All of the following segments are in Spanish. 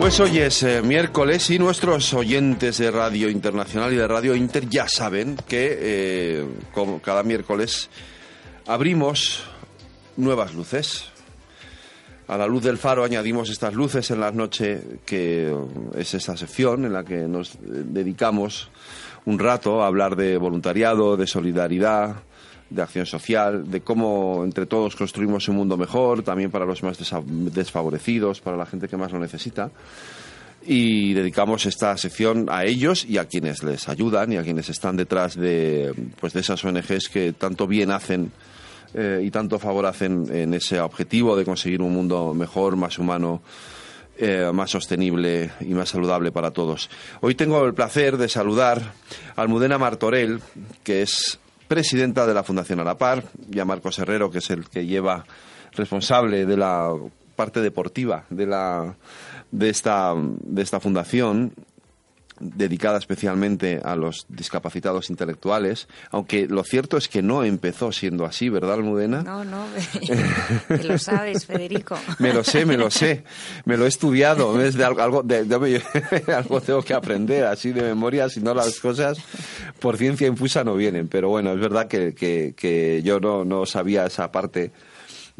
Pues hoy es eh, miércoles y nuestros oyentes de Radio Internacional y de Radio Inter ya saben que eh, como cada miércoles abrimos nuevas luces. A la luz del faro añadimos estas luces en la noche, que es esta sección en la que nos dedicamos un rato a hablar de voluntariado, de solidaridad, de acción social, de cómo entre todos construimos un mundo mejor, también para los más desfavorecidos, para la gente que más lo necesita. Y dedicamos esta sección a ellos y a quienes les ayudan y a quienes están detrás de, pues, de esas ONGs que tanto bien hacen eh, y tanto favor hacen en ese objetivo de conseguir un mundo mejor, más humano, eh, más sostenible y más saludable para todos. Hoy tengo el placer de saludar a Almudena Martorell, que es presidenta de la Fundación Alapar, y a Marcos Herrero, que es el que lleva responsable de la parte deportiva de, la, de, esta, de esta fundación dedicada especialmente a los discapacitados intelectuales, aunque lo cierto es que no empezó siendo así, ¿verdad, Almudena? No, no, te lo sabes, Federico. me lo sé, me lo sé, me lo he estudiado, es de algo, de, algo tengo que aprender, así de memoria, si no las cosas por ciencia infusa no vienen, pero bueno, es verdad que, que, que yo no, no sabía esa parte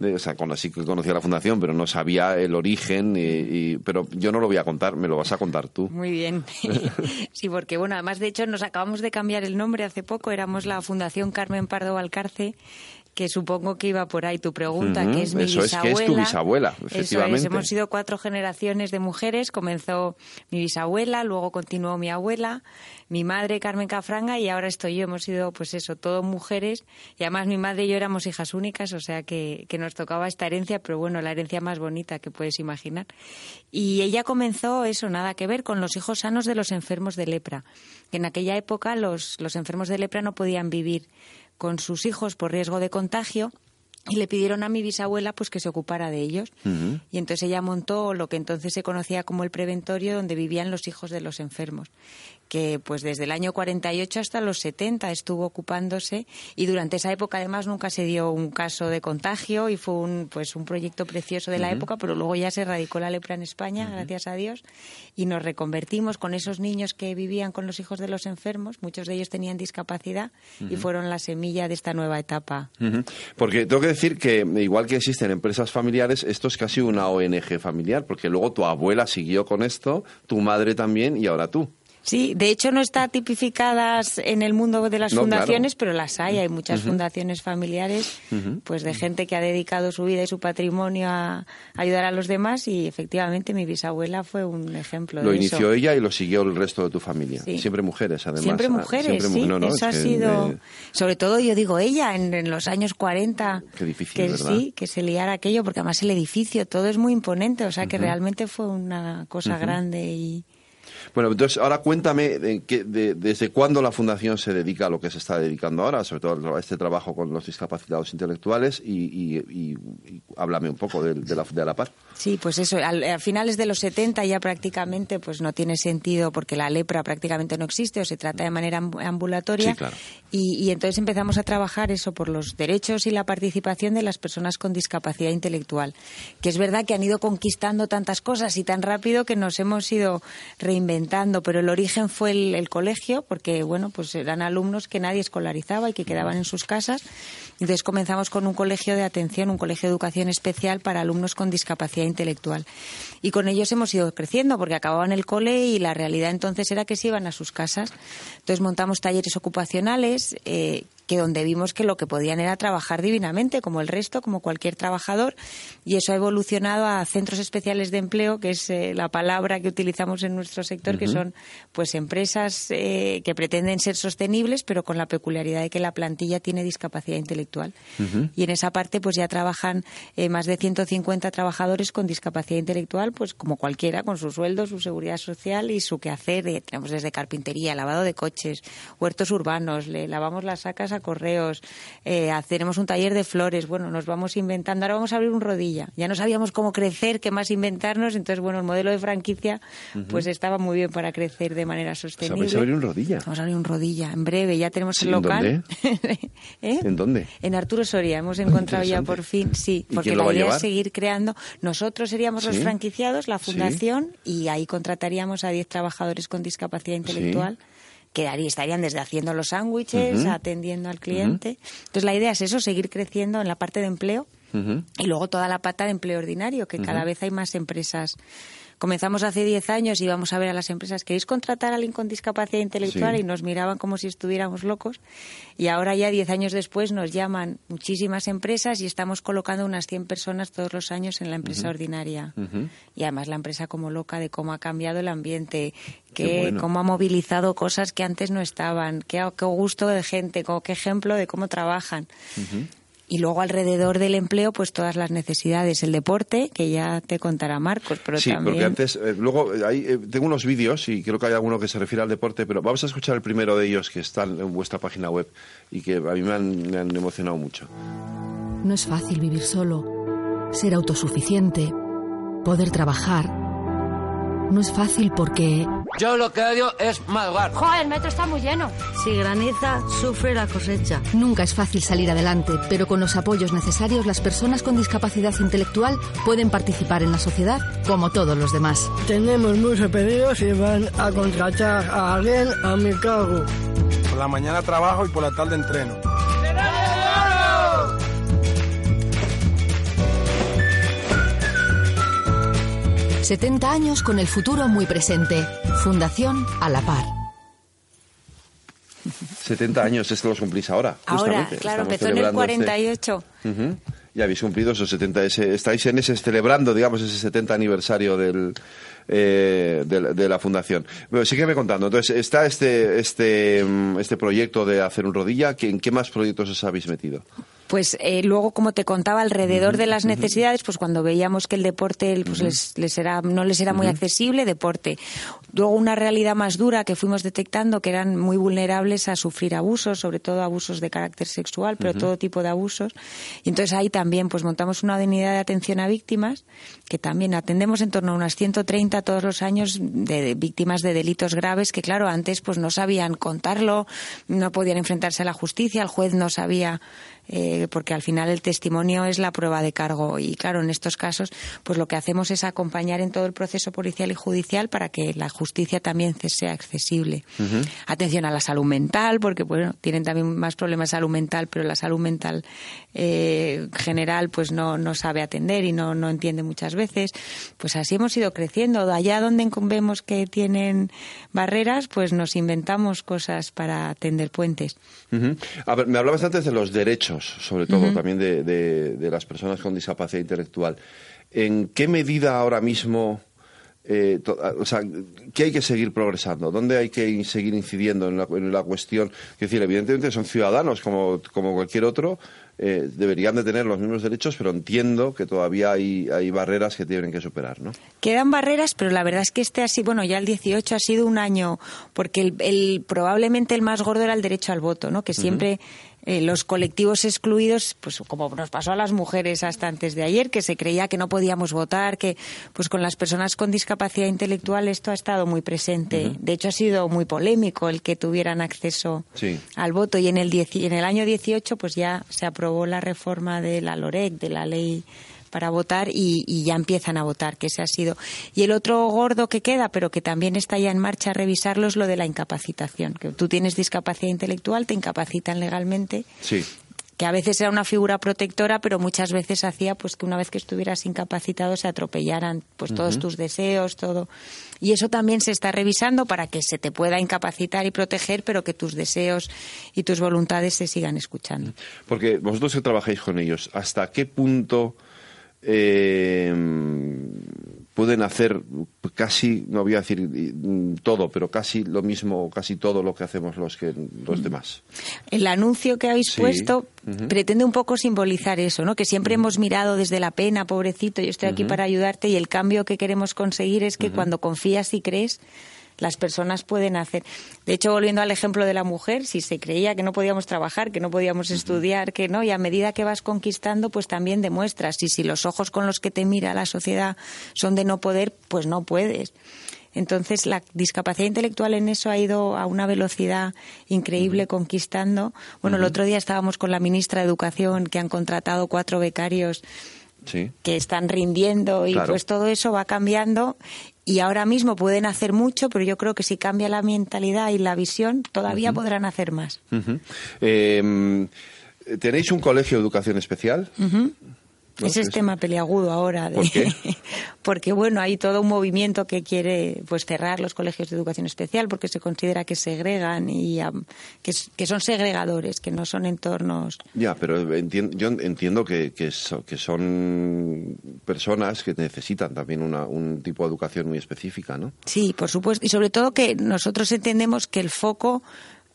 o sea, sí que conocía la fundación, pero no sabía el origen, y, pero yo no lo voy a contar, me lo vas a contar tú. Muy bien. sí, porque bueno, además de hecho nos acabamos de cambiar el nombre hace poco, éramos la Fundación Carmen Pardo Valcarce que supongo que iba por ahí tu pregunta, que es mi Eso bisabuela. es que es tu bisabuela, efectivamente. Eso es, hemos sido cuatro generaciones de mujeres, comenzó mi bisabuela, luego continuó mi abuela, mi madre Carmen Cafranga y ahora estoy yo. Hemos sido, pues eso, todo mujeres y además mi madre y yo éramos hijas únicas, o sea que, que nos tocaba esta herencia, pero bueno, la herencia más bonita que puedes imaginar. Y ella comenzó eso, nada que ver con los hijos sanos de los enfermos de lepra. Que en aquella época los, los enfermos de lepra no podían vivir con sus hijos por riesgo de contagio y le pidieron a mi bisabuela pues que se ocupara de ellos. Y entonces ella montó lo que entonces se conocía como el preventorio donde vivían los hijos de los enfermos que pues desde el año 48 hasta los 70 estuvo ocupándose y durante esa época además nunca se dio un caso de contagio y fue un pues un proyecto precioso de la época, pero luego ya se radicó la lepra en España, gracias a Dios, y nos reconvertimos con esos niños que vivían con los hijos de los enfermos, muchos de ellos tenían discapacidad y fueron la semilla de esta nueva etapa. Porque tengo que decir que igual que existen empresas familiares, esto es casi una ONG familiar, porque luego tu abuela siguió con esto, tu madre también y ahora tú. Sí, de hecho no está tipificadas en el mundo de las fundaciones, pero las hay. Hay muchas fundaciones familiares, pues de gente que ha dedicado su vida y su patrimonio a ayudar a los demás y efectivamente mi bisabuela fue un ejemplo lo de eso. Lo inició ella y lo siguió el resto de tu familia. Siempre mujeres, además. Siempre ah, mujeres, sí. eso ha sido, sobre todo yo digo ella en, los años 40. Qué difícil, que ¿verdad? sí, que se liara aquello, porque además el edificio todo es muy imponente, o sea que realmente fue una cosa grande y bueno, entonces ahora cuéntame desde cuándo la Fundación se dedica a lo que se está dedicando ahora, sobre todo a este trabajo con los discapacitados intelectuales y, háblame un poco de, la, de la paz. Sí, pues eso, a finales de los 70 ya prácticamente pues no tiene sentido porque la lepra prácticamente no existe o se trata de manera ambulatoria. Sí, claro. y, entonces empezamos a trabajar eso por los derechos y la participación de las personas con discapacidad intelectual. Que es verdad que han ido conquistando tantas cosas y tan rápido que nos hemos ido reinventando pero el origen fue el, colegio, porque bueno, pues eran alumnos que nadie escolarizaba y que quedaban en sus casas. Entonces comenzamos con un colegio de atención, un colegio de educación especial para alumnos con discapacidad intelectual. Y con ellos hemos ido creciendo, porque acababan el cole y la realidad entonces era que se iban a sus casas. Entonces montamos talleres ocupacionales eh, que donde vimos que lo que podían era trabajar divinamente, como el resto, como cualquier trabajador, y eso ha evolucionado a centros especiales de empleo, que es eh, la palabra que utilizamos en nuestro sector, que son pues empresas eh, que pretenden ser sostenibles, pero con la peculiaridad de que la plantilla tiene discapacidad intelectual. Y en esa parte pues ya trabajan eh, más de 150 trabajadores con discapacidad intelectual, pues como cualquiera, con su sueldo, su seguridad social y su quehacer. tenemos desde carpintería, lavado de coches, huertos urbanos, le lavamos las sacas a correos, eh, haceremos un taller de flores, bueno, nos vamos inventando, ahora vamos a abrir un rodilla. Ya no sabíamos cómo crecer, qué más inventarnos, entonces, bueno, el modelo de franquicia pues estaba muy bien para crecer de manera sostenible. vamos a abrir un rodilla? Vamos a abrir un rodilla, en breve, ya tenemos el local. ¿Eh? ¿En dónde? En Arturo Soria, hemos encontrado ya por fin, sí, porque la idea es seguir creando. Nosotros seríamos los franquiciados, la fundación, y ahí contrataríamos a 10 trabajadores con discapacidad intelectual quedaría, estarían desde haciendo los sándwiches, atendiendo al cliente. Entonces la idea es eso, seguir creciendo en la parte de empleo y luego toda la pata de empleo ordinario, que cada vez hay más empresas Comenzamos hace 10 años y íbamos a ver a las empresas, ¿queréis contratar a alguien con discapacidad intelectual? Y nos miraban como si estuviéramos locos. Y ahora ya 10 años después nos llaman muchísimas empresas y estamos colocando unas 100 personas todos los años en la empresa ordinaria. Y además la empresa como loca de cómo ha cambiado el ambiente, que, cómo ha movilizado cosas que antes no estaban, qué, qué gusto de gente, qué ejemplo de cómo trabajan y luego alrededor del empleo pues todas las necesidades el deporte que ya te contará Marcos pero sí porque antes eh, luego eh, eh, tengo unos vídeos y creo que hay alguno que se refiere al deporte pero vamos a escuchar el primero de ellos que está en vuestra página web y que a mí me han, me han emocionado mucho. No es fácil vivir solo ser autosuficiente poder trabajar no es fácil porque yo lo que odio es madrugar. Joder, el metro está muy lleno. Si graniza, sufre la cosecha. Nunca es fácil salir adelante, pero con los apoyos necesarios las personas con discapacidad intelectual pueden participar en la sociedad como todos los demás. Tenemos muchos pedidos y van a contratar a alguien a mi cargo. Por la mañana trabajo y por la tarde entreno. 70 años con el futuro muy presente. Fundación A la Par. 70 años, esto los cumplís ahora. Ahora, claro, empezó en el 48. Este... Ya habéis cumplido esos 70, estáis en ese, celebrando, digamos, ese 70 aniversario del, eh, de, la fundación. Bueno, sígueme contando. Entonces, está este, este, mm, este proyecto de hacer un rodilla. ¿En qué más proyectos os habéis metido? Pues eh, luego, como te contaba, alrededor de las necesidades, pues cuando veíamos que el deporte pues les, era, no les era muy accesible, deporte. Luego una realidad más dura que fuimos detectando, que eran muy vulnerables a sufrir abusos, sobre todo abusos de carácter sexual, pero todo tipo de abusos. Y entonces ahí también pues montamos una unidad de atención a víctimas, que también atendemos en torno a unas 130 todos los años de, víctimas de delitos graves, que claro, antes pues no sabían contarlo, no podían enfrentarse a la justicia, el juez no sabía eh, porque al final el testimonio es la prueba de cargo y claro, en estos casos, pues lo que hacemos es acompañar en todo el proceso policial y judicial para que la justicia también sea accesible. Atención a la salud mental, porque bueno, tienen también más problemas de salud mental, pero la salud mental eh, general pues no, no sabe atender y no, no entiende muchas veces. Pues así hemos ido creciendo. Allá donde vemos que tienen barreras, pues nos inventamos cosas para atender puentes. A ver, me hablabas antes de los derechos sobre todo también de, de, las personas con discapacidad intelectual. ¿En qué medida ahora mismo, eh, o sea, qué hay que seguir progresando? ¿Dónde hay que seguir incidiendo en la, en la cuestión? Es decir, evidentemente son ciudadanos como, como cualquier otro, eh, deberían de tener los mismos derechos, pero entiendo que todavía hay, hay barreras que tienen que superar, ¿no? Quedan barreras, pero la verdad es que este sido, bueno, ya el 18 ha sido un año, porque el, probablemente el más gordo era el derecho al voto, ¿no? Que siempre eh, los colectivos excluidos, pues como nos pasó a las mujeres hasta antes de ayer, que se creía que no podíamos votar, que pues con las personas con discapacidad intelectual esto ha estado muy presente. De hecho, ha sido muy polémico el que tuvieran acceso al voto. Y en el, en el año 18 pues ya se aprobó la reforma de la LOREC, de la ley para votar y, y, ya empiezan a votar, que ese ha sido. Y el otro gordo que queda, pero que también está ya en marcha a revisarlo, es lo de la incapacitación. Que tú tienes discapacidad intelectual, te incapacitan legalmente. Sí que a veces era una figura protectora, pero muchas veces hacía pues que una vez que estuvieras incapacitado se atropellaran pues todos tus deseos, todo. Y eso también se está revisando para que se te pueda incapacitar y proteger, pero que tus deseos y tus voluntades se sigan escuchando. Porque vosotros que trabajáis con ellos, ¿hasta qué punto eh, pueden hacer casi, no voy a decir todo, pero casi lo mismo, casi todo lo que hacemos los, que, los demás. El anuncio que habéis puesto pretende un poco simbolizar eso, ¿no? Que siempre hemos mirado desde la pena, pobrecito, yo estoy aquí para ayudarte y el cambio que queremos conseguir es que cuando confías y crees, las personas pueden hacer. De hecho, volviendo al ejemplo de la mujer, si se creía que no podíamos trabajar, que no podíamos estudiar, que no, y a medida que vas conquistando, pues también demuestras. Y si los ojos con los que te mira la sociedad son de no poder, pues no puedes. Entonces, la discapacidad intelectual en eso ha ido a una velocidad increíble conquistando. Bueno, el otro día estábamos con la ministra de Educación que han contratado cuatro becarios que están rindiendo y pues todo eso va cambiando y ahora mismo pueden hacer mucho, pero yo creo que si cambia la mentalidad y la visión, todavía podrán hacer más. Em, ¿Tenéis un colegio de educación especial? Ese es tema peliagudo ahora. ¿Por qué? porque, bueno, hay todo un movimiento que quiere pues cerrar los colegios de educación especial porque se considera que segregan y que, son segregadores, que no son entornos. Ya, pero yo entiendo que, que, son personas que necesitan también una, un tipo de educación muy específica, ¿no? Sí, por supuesto. Y sobre todo que nosotros entendemos que el foco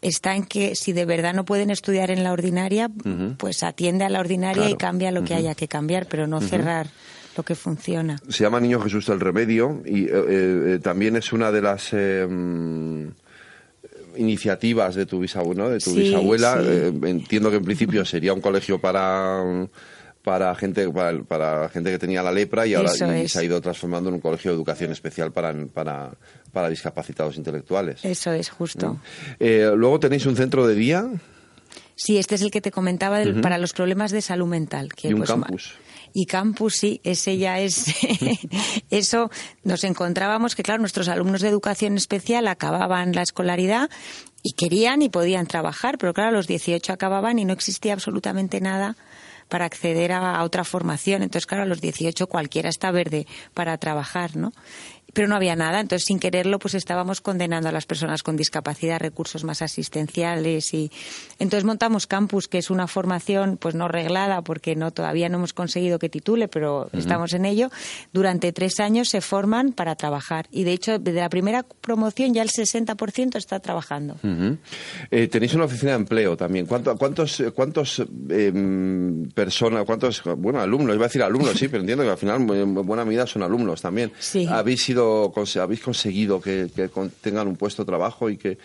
está en que si de verdad no pueden estudiar en la ordinaria, pues atiende a la ordinaria y cambia lo que haya que cambiar, pero no cerrar lo que funciona. Se llama Niño Jesús del Remedio y eh, eh, también es una de las eh, mm, iniciativas de tu bisabuela, de tu bisabuela. entiendo que en principio sería un colegio para para gente para, gente que tenía la lepra y ahora se ha ido transformando en un colegio de educación especial para, para, para discapacitados intelectuales. Eso es justo. Mm. Eh, luego tenéis un centro de día. Sí, este es el que te comentaba para los problemas de salud mental. Que, y un pues, campus. Y campus, sí, ese ya es. eso nos encontrábamos que, claro, nuestros alumnos de educación especial acababan la escolaridad y querían y podían trabajar, pero claro, a los 18 acababan y no existía absolutamente nada para acceder a, otra formación. Entonces, claro, a los 18 cualquiera está verde para trabajar, ¿no? Pero no había nada. Entonces, sin quererlo, pues estábamos condenando a las personas con discapacidad recursos más asistenciales y entonces montamos Campus, que es una formación pues no reglada porque no todavía no hemos conseguido que titule, pero estamos en ello. Durante tres años se forman para trabajar y de hecho desde la primera promoción ya el 60% está trabajando. Eh, tenéis una oficina de empleo también. ¿Cuántos cuántos em, personas, cuántos bueno alumnos, iba a decir alumnos, sí, pero entiendo que al final en buena medida son alumnos también. Sí. Habéis sido habéis conseguido que, tengan un puesto de trabajo y que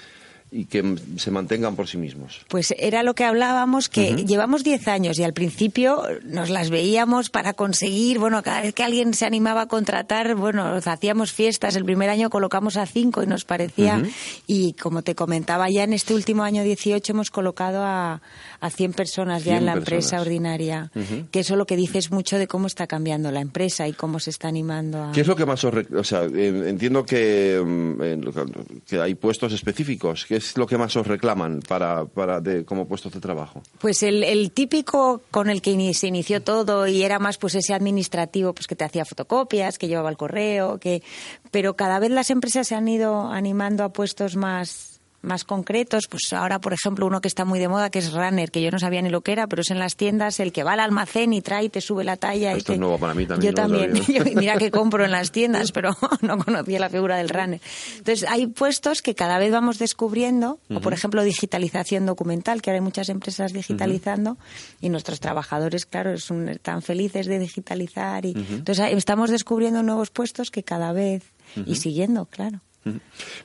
y que se mantengan por sí mismos. Pues era lo que hablábamos, que llevamos 10 años y al principio nos las veíamos para conseguir, bueno, cada vez que alguien se animaba a contratar, bueno, hacíamos fiestas, el primer año colocamos a 5 y nos parecía, y como te comentaba, ya en este último año 18 hemos colocado a, a 100 personas ya en la empresa ordinaria, que eso lo que dice es mucho de cómo está cambiando la empresa y cómo se está animando a... ¿Qué es lo que más os... O sea, entiendo que, mm, que hay puestos específicos, ¿qué es lo que más os reclaman para, para de, como puestos de trabajo? Pues el, el típico con el que se inició todo y era más pues ese administrativo pues que te hacía fotocopias, que llevaba el correo, que pero cada vez las empresas se han ido animando a puestos más más concretos, pues ahora, por ejemplo, uno que está muy de moda, que es Runner, que yo no sabía ni lo que era, pero es en las tiendas el que va al almacén y trae y te sube la talla. Esto y es nuevo para mí también. Yo también. mira que compro en las tiendas, pero no conocía la figura del Runner. Entonces, hay puestos que cada vez vamos descubriendo, o por ejemplo, digitalización documental, que ahora hay muchas empresas digitalizando, y nuestros trabajadores, claro, son, están felices de digitalizar. y Entonces, estamos descubriendo nuevos puestos que cada vez, y siguiendo, claro.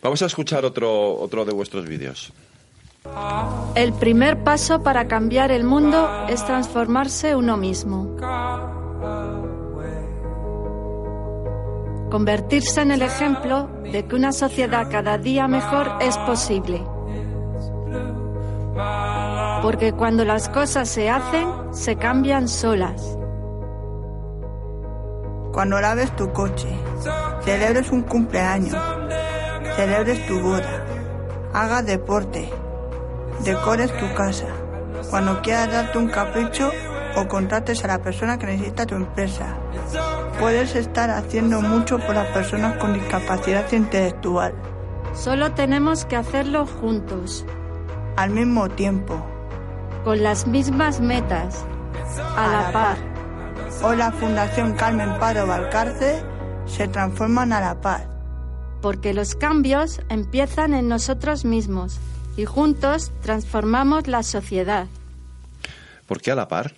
Vamos a escuchar otro, otro de vuestros vídeos. El primer paso para cambiar el mundo es transformarse uno mismo. Convertirse en el ejemplo de que una sociedad cada día mejor es posible. Porque cuando las cosas se hacen, se cambian solas. Cuando laves tu coche, celebres un cumpleaños, celebres tu boda, hagas deporte, decores tu casa, cuando quieras darte un capricho o contrates a la persona que necesita tu empresa. Puedes estar haciendo mucho por las personas con discapacidad intelectual. Solo tenemos que hacerlo juntos. Al mismo tiempo. Con las mismas metas. A, la, par. Hoy la Fundación Carmen Paro Valcarce se transforman a la par. Porque los cambios empiezan en nosotros mismos y juntos transformamos la sociedad. ¿Por qué a la par?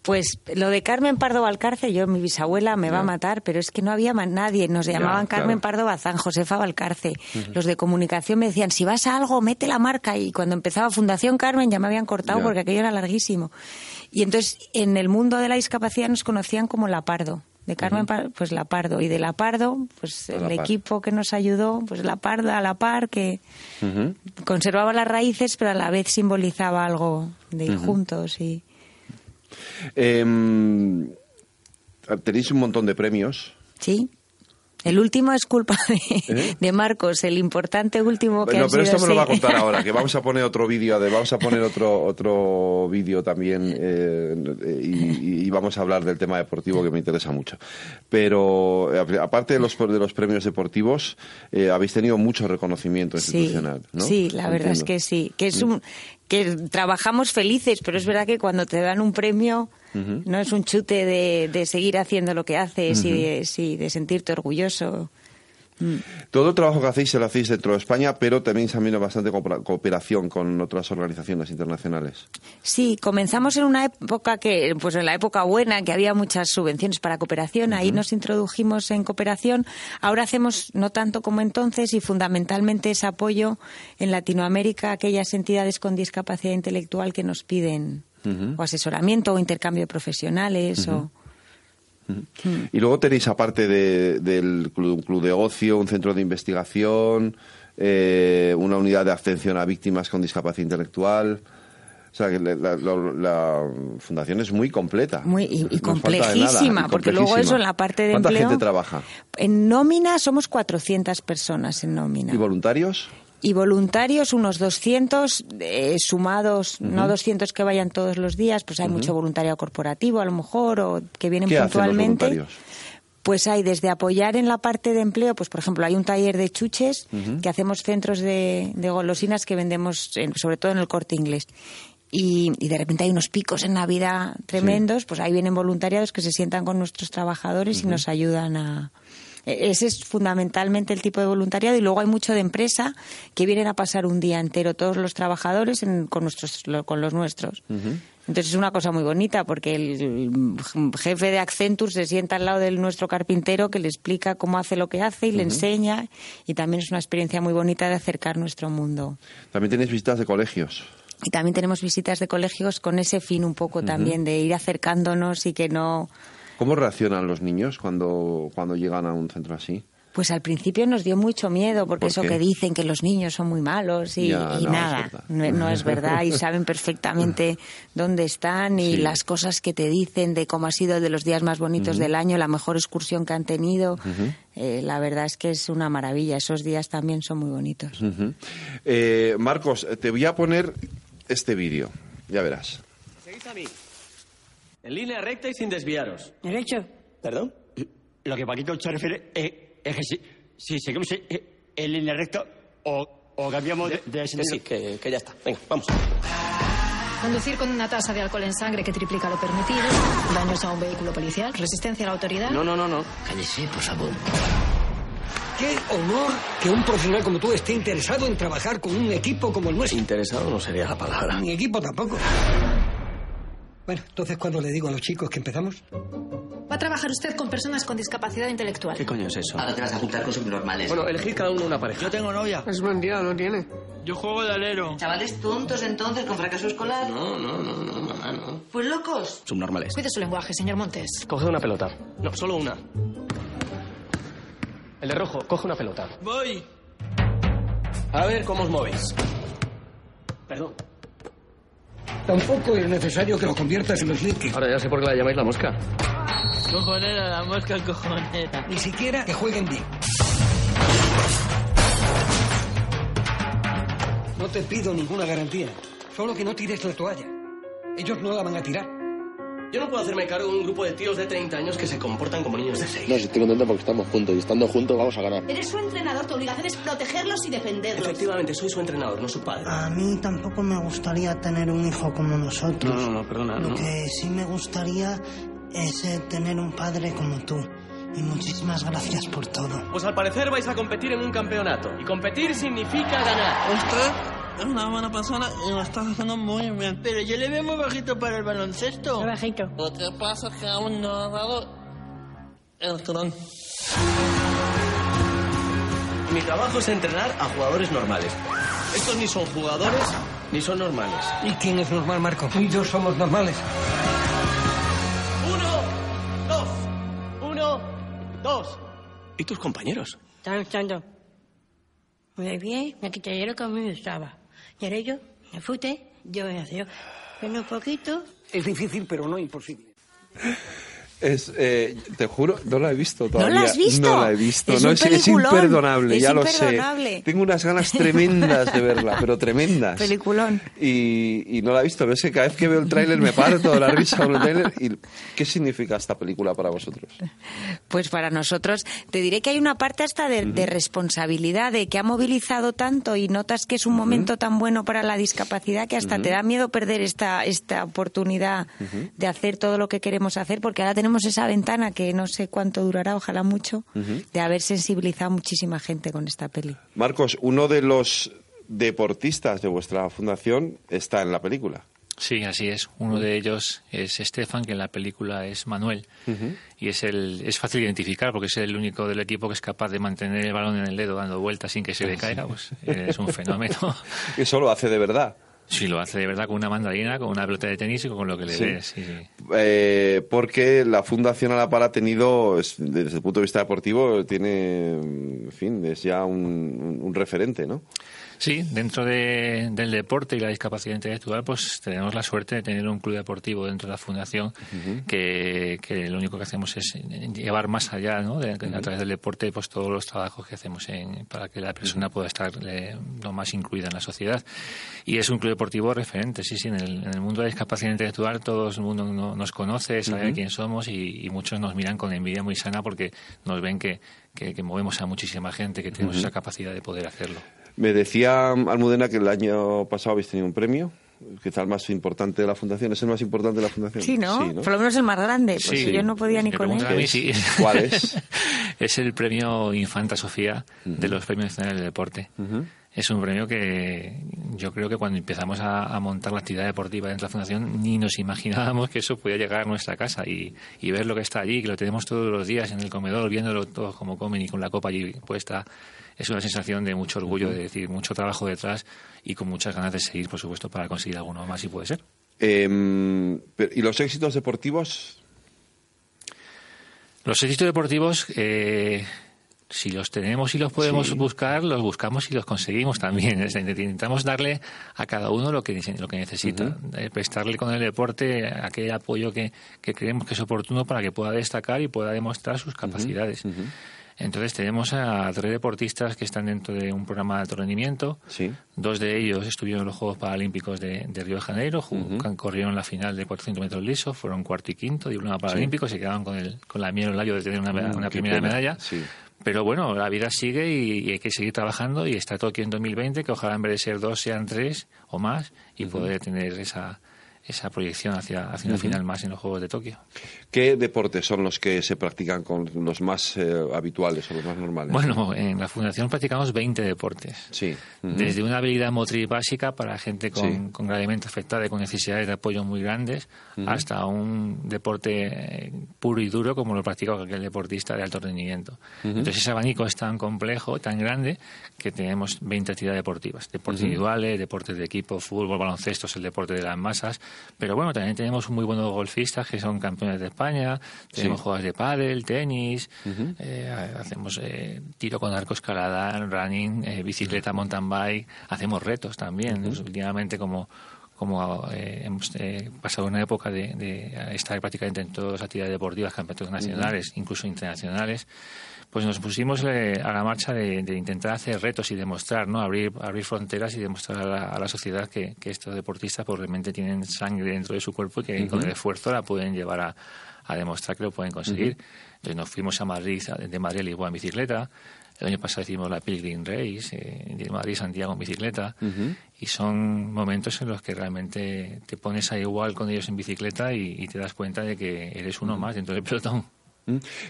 Pues lo de Carmen Pardo Valcarce, yo, mi bisabuela me va a matar, pero es que no había nadie. Nos llamaban Carmen Pardo Bazán, Josefa Valcarce. Los de comunicación me decían, si vas a algo, mete la marca. Y cuando empezaba Fundación Carmen ya me habían cortado porque aquello era larguísimo. Y entonces en el mundo de la discapacidad nos conocían como La Pardo. De Carmen, pues La Pardo. Y de La Pardo, pues el equipo que nos ayudó, pues La Parda, La Par, que conservaba las raíces, pero a la vez simbolizaba algo de ir juntos y... Eh, tenéis un montón de premios. Sí. El último es culpa de, ¿Eh? Marcos, el importante último que No, pero esto me lo va a contar ahora, que vamos a poner otro vídeo, vamos a poner otro otro vídeo también eh, y, y, vamos a hablar del tema deportivo que me interesa mucho. Pero eh, aparte de los de los premios deportivos, eh, habéis tenido mucho reconocimiento institucional, sí, Sí, la verdad es que sí, que es un que trabajamos felices, pero es verdad que cuando te dan un premio no es un chute de, seguir haciendo lo que haces y de, de sentirte orgulloso. Mm. Todo el trabajo que hacéis se lo hacéis dentro de España, pero también se ha bastante cooperación con otras organizaciones internacionales. Sí, comenzamos en una época que, pues en la época buena, que había muchas subvenciones para cooperación, ahí nos introdujimos en cooperación. Ahora hacemos no tanto como entonces y fundamentalmente es apoyo en Latinoamérica a aquellas entidades con discapacidad intelectual que nos piden o asesoramiento o intercambio de profesionales o y luego tenéis, aparte del club, club, de ocio, un centro de investigación, eh, una unidad de atención a víctimas con discapacidad intelectual. O sea, que la, fundación es muy completa. Muy, y, complejísima, porque luego eso en la parte de ¿Cuánta empleo... gente trabaja? En nómina somos 400 personas en nómina. ¿Y voluntarios? Y voluntarios unos 200 eh, sumados, no 200 que vayan todos los días, pues hay mucho voluntariado corporativo a lo mejor o que vienen puntualmente. pues hay desde apoyar en la parte de empleo, pues por ejemplo hay un taller de chuches que hacemos centros de, golosinas que vendemos sobre todo en el corte inglés. Y, de repente hay unos picos en Navidad tremendos, pues ahí vienen voluntariados que se sientan con nuestros trabajadores y nos ayudan a, ese es fundamentalmente el tipo de voluntariado y luego hay mucho de empresa que vienen a pasar un día entero todos los trabajadores con, nuestros, con los nuestros. Entonces es una cosa muy bonita porque el jefe de Accenture se sienta al lado de nuestro carpintero que le explica cómo hace lo que hace y le enseña y también es una experiencia muy bonita de acercar nuestro mundo. También tenéis visitas de colegios. Y también tenemos visitas de colegios con ese fin un poco también de ir acercándonos y que no ¿Cómo reaccionan los niños cuando, cuando llegan a un centro así? Pues al principio nos dio mucho miedo, porque eso que dicen que los niños son muy malos y, nada, no, es verdad y saben perfectamente dónde están y las cosas que te dicen de cómo ha sido de los días más bonitos del año, la mejor excursión que han tenido. Eh, la verdad es que es una maravilla, esos días también son muy bonitos. Eh, Marcos, te voy a poner este vídeo, ya verás. En línea recta y sin desviaros. ¿Derecho? ¿Perdón? Lo que Paquito se refiere es, que si, si seguimos en línea recta o, o cambiamos de, de sentido. sí, que, que ya está. Venga, vamos. Conducir con una tasa de alcohol en sangre que triplica lo permitido, daños a un vehículo policial, resistencia a la autoridad. No, no, no, no. Cállese, por favor. Qué honor que un profesional como tú esté interesado en trabajar con un equipo como el nuestro. Interesado no sería la palabra. Ni equipo tampoco. Bueno, entonces, ¿cuándo le digo a los chicos que empezamos? Va a trabajar usted con personas con discapacidad intelectual. ¿Qué coño es eso? Ahora te vas a juntar con subnormales. Bueno, elegir cada uno una pareja. Yo tengo novia. Es mentira, no tiene. Yo juego de alero. ¿Chavales tontos entonces con fracaso escolar? No, no, no, no, mamá, no. Pues locos. Subnormales. Cuide su lenguaje, señor Montes. Coge una pelota. No, solo una. El de rojo, coge una pelota. Voy. A ver cómo os movéis. Perdón. Tampoco es necesario que lo conviertas en los líquidos. Ahora ya sé por qué la llamáis la mosca. Cojonera, la mosca cojonera. Ni siquiera que jueguen bien. No te pido ninguna garantía. Solo que no tires la toalla. Ellos no la van a tirar. Yo no puedo hacerme cargo de un grupo de tíos de 30 años que se comportan como niños de 6. No, si estoy contento porque estamos juntos y estando juntos vamos a ganar. Eres su entrenador, tu obligación es protegerlos y defenderlos. Efectivamente, soy su entrenador, no su padre. A mí tampoco me gustaría tener un hijo como nosotros. No, no, no, perdona. Lo no. que sí me gustaría es eh, tener un padre como tú. Y muchísimas gracias por todo. Pues al parecer vais a competir en un campeonato. Y competir significa ganar. Usted es una buena persona y lo estás haciendo muy bien. Pero yo le veo muy bajito para el baloncesto. Muy bajito. Lo que pasa es que aún no ha dado el tirón. Mi trabajo es entrenar a jugadores normales. Estos ni son jugadores ni son normales. ¿Y quién es normal, Marco? Tú y yo somos normales. Uno, dos. Uno, dos. ¿Y tus compañeros? Están luchando. Muy bien, me quité lo que a mí me ahora yo me fute, yo voy a hacer. Pero un poquito. Es difícil, pero no imposible. Es, eh, te juro, no la he visto ¿No todavía. la has visto? No la he visto. Es no, un es, es imperdonable, Es ya imperdonable. lo sé. Tengo unas ganas tremendas de verla, pero tremendas. Peliculón. Y, y no la he visto. Ves que cada vez que veo el tráiler me parto de la risa con el tráiler. ¿Y ¿Qué significa esta película para vosotros? Pues para nosotros, te diré que hay una parte hasta de, de responsabilidad, de que ha movilizado tanto y notas que es un momento tan bueno para la discapacidad que hasta te da miedo perder esta, esta oportunidad de hacer todo lo que queremos hacer, porque ahora tenemos esa ventana que no sé cuánto durará, ojalá mucho, de haber sensibilizado a muchísima gente con esta peli. Marcos, uno de los deportistas de vuestra fundación está en la película. Sí, así es. Uno de ellos es Estefan, que en la película es Manuel. Y es, el, es fácil identificar porque es el único del equipo que es capaz de mantener el balón en el dedo dando vueltas sin que se le caiga. Pues es un fenómeno. Eso lo hace de verdad. Sí, lo hace de verdad con una mandarina, con una pelota de tenis y con lo que le Sí. des. Sí, sí. Eh, porque la Fundación Alapar ha tenido, es- desde el punto de vista deportivo, tiene, en fin, es ya un, un- referente, ¿no? Sí, dentro de- del deporte y la discapacidad intelectual, pues tenemos la suerte de tener un club deportivo dentro de la fundación que, que lo único que hacemos es llevar más allá, ¿no? De- a través del deporte, pues todos los trabajos que hacemos en- para que la persona pueda estar eh, lo más incluida en la sociedad. Y es un club deportivo referente, sí, sí, en el, en el mundo de la discapacidad intelectual todo el mundo no- nos conoce, sabe Ujú. quién somos y, y muchos nos miran con envidia muy sana porque nos ven que, que, que movemos a muchísima gente, que tenemos Ujú. esa capacidad de poder hacerlo. Me decía Almudena que el año pasado habéis tenido un premio, quizá el más importante de la Fundación. ¿Es el más importante de la Fundación? Sí, ¿no? Por lo menos el más grande, porque Sí. yo no podía ni Me con él. preguntan a mí, sí. ¿Cuál es? es el premio Infanta Sofía de los premios nacionales de deporte. Es un premio que yo creo que cuando empezamos a, a montar la actividad deportiva dentro de la Fundación ni nos imaginábamos que eso podía llegar a nuestra casa y, y ver lo que está allí, que lo tenemos todos los días en el comedor, viéndolo todos como comen y con la copa allí puesta. Es una sensación de mucho orgullo, de decir, mucho trabajo detrás y con muchas ganas de seguir, por supuesto, para conseguir alguno más si puede ser. Em, pero- ¿Y los éxitos deportivos? Los éxitos deportivos, eh, si los tenemos y los podemos Sí. buscar, los buscamos y los conseguimos también. Es decir, Intentamos darle a cada uno lo que, lo que necesita, Eh, prestarle con el deporte aquel apoyo que, que creemos que es oportuno para que pueda destacar y pueda demostrar sus capacidades. Entonces tenemos a tres deportistas que están dentro de un programa de alto rendimiento. Dos de ellos estuvieron en los Juegos Paralímpicos de, de Río de Janeiro, ju- corrieron la final de 400 metros lisos, fueron cuarto y quinto, diploma paralímpico, se quedaban con, el, con la miel en el labio de tener una, Mm, una primera pena. medalla. Sí. Pero bueno, la vida sigue y, y hay que seguir trabajando y está Tokio en 2020, que ojalá en vez de ser dos sean tres o más y poder tener esa, esa proyección hacia, hacia una final más en los Juegos de Tokio. ¿Qué deportes son los que se practican con los más eh, habituales o los más normales? Bueno, en la Fundación practicamos 20 deportes. Sí. Desde una habilidad motriz básica para gente con, Sí. con gravemente afectada y con necesidades de apoyo muy grandes, hasta un deporte eh, puro y duro como lo practica cualquier deportista de alto rendimiento. Entonces ese abanico es tan complejo, tan grande, que tenemos 20 actividades deportivas. Deportes individuales, deportes de equipo, fútbol, baloncesto es el deporte de las masas. Pero bueno, también tenemos muy buenos golfistas que son campeones de España, tenemos Sí. de pádel, tenis, eh, hacemos eh, tiro con arco, escalada, running, eh, bicicleta, mountain bike, hacemos retos también. Últimamente como como eh, hemos eh, pasado una época de, de, estar prácticamente en todas las actividades deportivas, campeonatos nacionales, incluso internacionales, pues nos pusimos eh, a la marcha de, intentar hacer retos y demostrar, ¿no? Abrir, abrir fronteras y demostrar a la, sociedad que, estos deportistas pues, realmente tienen sangre dentro de su cuerpo y que con el esfuerzo la pueden llevar a, a demostrar que lo pueden conseguir. Entonces nos fuimos a Madrid, de Madrid a Lisboa en bicicleta, el año pasado hicimos la Pilgrim Race eh, Madrid-Santiago en bicicleta y son momentos en los que realmente te pones a igual con ellos en bicicleta y, te das cuenta de que eres uno más dentro del pelotón.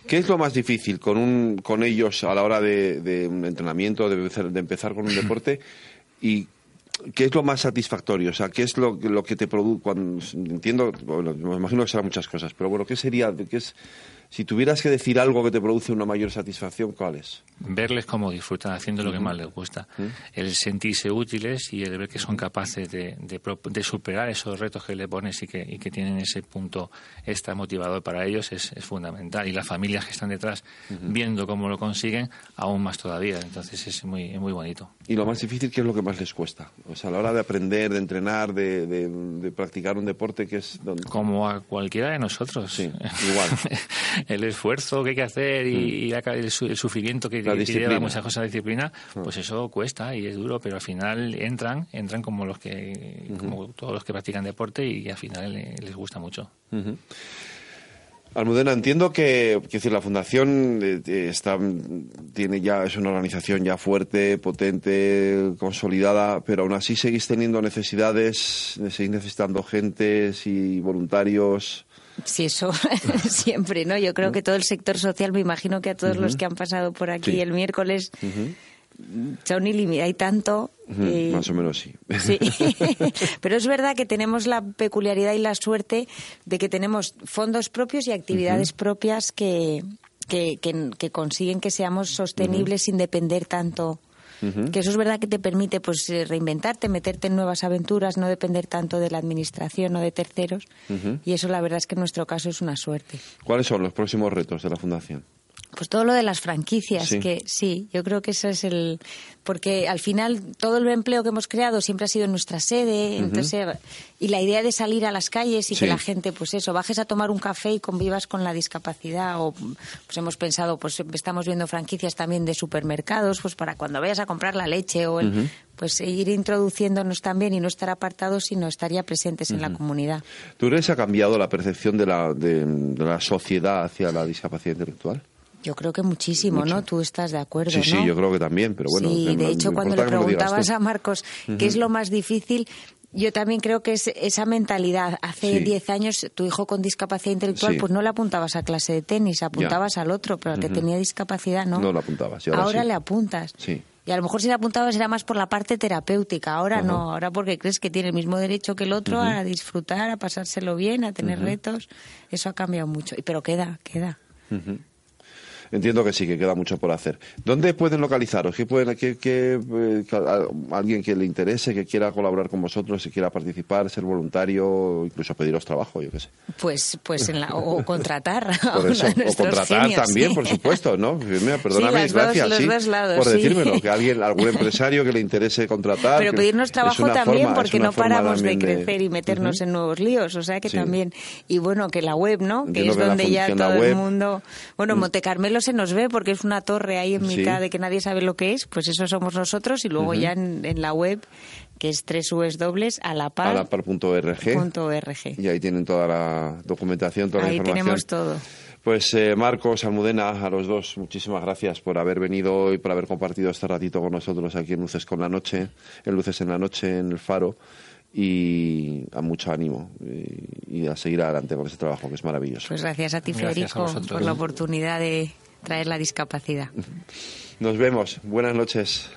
¿Qué es lo más difícil con, un, con ellos a la hora de, un entrenamiento, de, de, empezar con un deporte? ¿Y qué es lo más satisfactorio? O sea, ¿qué es lo, lo que te produce? Cuando, entiendo, bueno, me imagino que serán muchas cosas, pero bueno, ¿qué sería? Qué es, si tuvieras que decir algo que te produce una mayor satisfacción, ¿cuál es? Verles cómo disfrutan haciendo lo que más les gusta. El sentirse útiles y el ver que son capaces de, de, superar esos retos que le pones y que, y que tienen ese punto extra motivador para ellos es, fundamental. Y las familias que están detrás viendo cómo lo consiguen, aún más todavía. Entonces es muy, muy bonito. ¿Y lo más difícil qué es lo que más les cuesta? O sea, a la hora de aprender, de entrenar, de, de practicar un deporte que es... Como a cualquiera de nosotros. Sí, igual. el esfuerzo que hay que hacer y, mm. el, sufrimiento que, que lleva muchas cosas de disciplina, mm. pues eso cuesta y es duro, pero al final entran, entran como los que, como todos los que practican deporte y al final les gusta mucho. Almudena, entiendo que, decir, la fundación eh, eh, está, tiene ya es una organización ya fuerte, potente, consolidada, pero aún así seguís teniendo necesidades, seguís necesitando gentes y voluntarios. Sí, eso siempre, ¿no? Yo creo que todo el sector social, me imagino que a todos los que han pasado por aquí el miércoles, son ilimitados, hay tanto. Más o menos sí. Sí, pero es verdad que tenemos la peculiaridad y la suerte de que tenemos fondos propios y actividades propias que, que, que, consiguen que seamos sostenibles sin depender tanto que eso es verdad que te permite pues eh, reinventarte, meterte en nuevas aventuras, no depender tanto de la administración o de terceros. Y eso la verdad es que en nuestro caso es una suerte. ¿Cuáles son los próximos retos de la Fundación? Pues todo lo de las franquicias, que sí, yo creo que eso es el... Porque al final todo el empleo que hemos creado siempre ha sido en nuestra sede, entonces y la idea de salir a las calles y que la gente, pues eso, bajes a tomar un café y convivas con la discapacidad o pues hemos pensado, pues estamos viendo franquicias también de supermercados, pues para cuando vayas a comprar la leche o el... Pues ir introduciéndonos también y no estar apartados, sino estaría presentes en la comunidad. ¿Tú crees que ha cambiado la percepción de la, de la sociedad hacia la discapacidad intelectual? Yo creo que muchísimo, ¿no? Tú estás de acuerdo, Sí, sí, yo creo que también, pero bueno. Sí, de hecho, cuando le preguntabas a Marcos qué es lo más difícil, yo también creo que es esa mentalidad. Hace 10 años, tu hijo con discapacidad intelectual, pues no le apuntabas a clase de tenis, apuntabas al otro, pero al que tenía discapacidad, ¿no? No le apuntabas. ahora, le apuntas. Sí. Y a lo mejor si le apuntabas era más por la parte terapéutica. Ahora no, ahora porque crees que tiene el mismo derecho que el otro a disfrutar, a pasárselo bien, a tener retos. Eso ha cambiado mucho. Pero queda, queda. Entiendo que sí, que queda mucho por hacer. ¿Dónde pueden localizaros? ¿Qué pueden, qué, eh, alguien que le interese, que quiera colaborar con vosotros, que quiera participar, ser voluntario, incluso pediros trabajo, yo qué sé? Pues, pues en la, o contratar. o contratar también, por supuesto, ¿no? perdóname, gracias, por decírmelo, que alguien, algún empresario que le interese contratar. Pero pedirnos trabajo también, porque no paramos de crecer y meternos en nuevos líos, o sea que también, y bueno, que la web, ¿no? Que es donde ya todo el mundo, bueno, mm. Monte Carmelo se nos ve porque es una torre ahí en mitad de que nadie sabe lo que es, pues eso somos nosotros y luego ya en, la web que es www.alapar.org. Y ahí tienen toda la documentación, toda la información. Ahí tenemos todo. Pues eh, Marcos, Almudena, a los dos, muchísimas gracias por haber venido y por haber compartido este ratito con nosotros aquí en Luces con la Noche, en Luces en la Noche, en el Faro y a mucho ánimo y, a seguir adelante con este trabajo que es maravilloso. Pues gracias a ti, Federico, por la oportunidad de traer la discapacidad. Nos vemos. Buenas noches.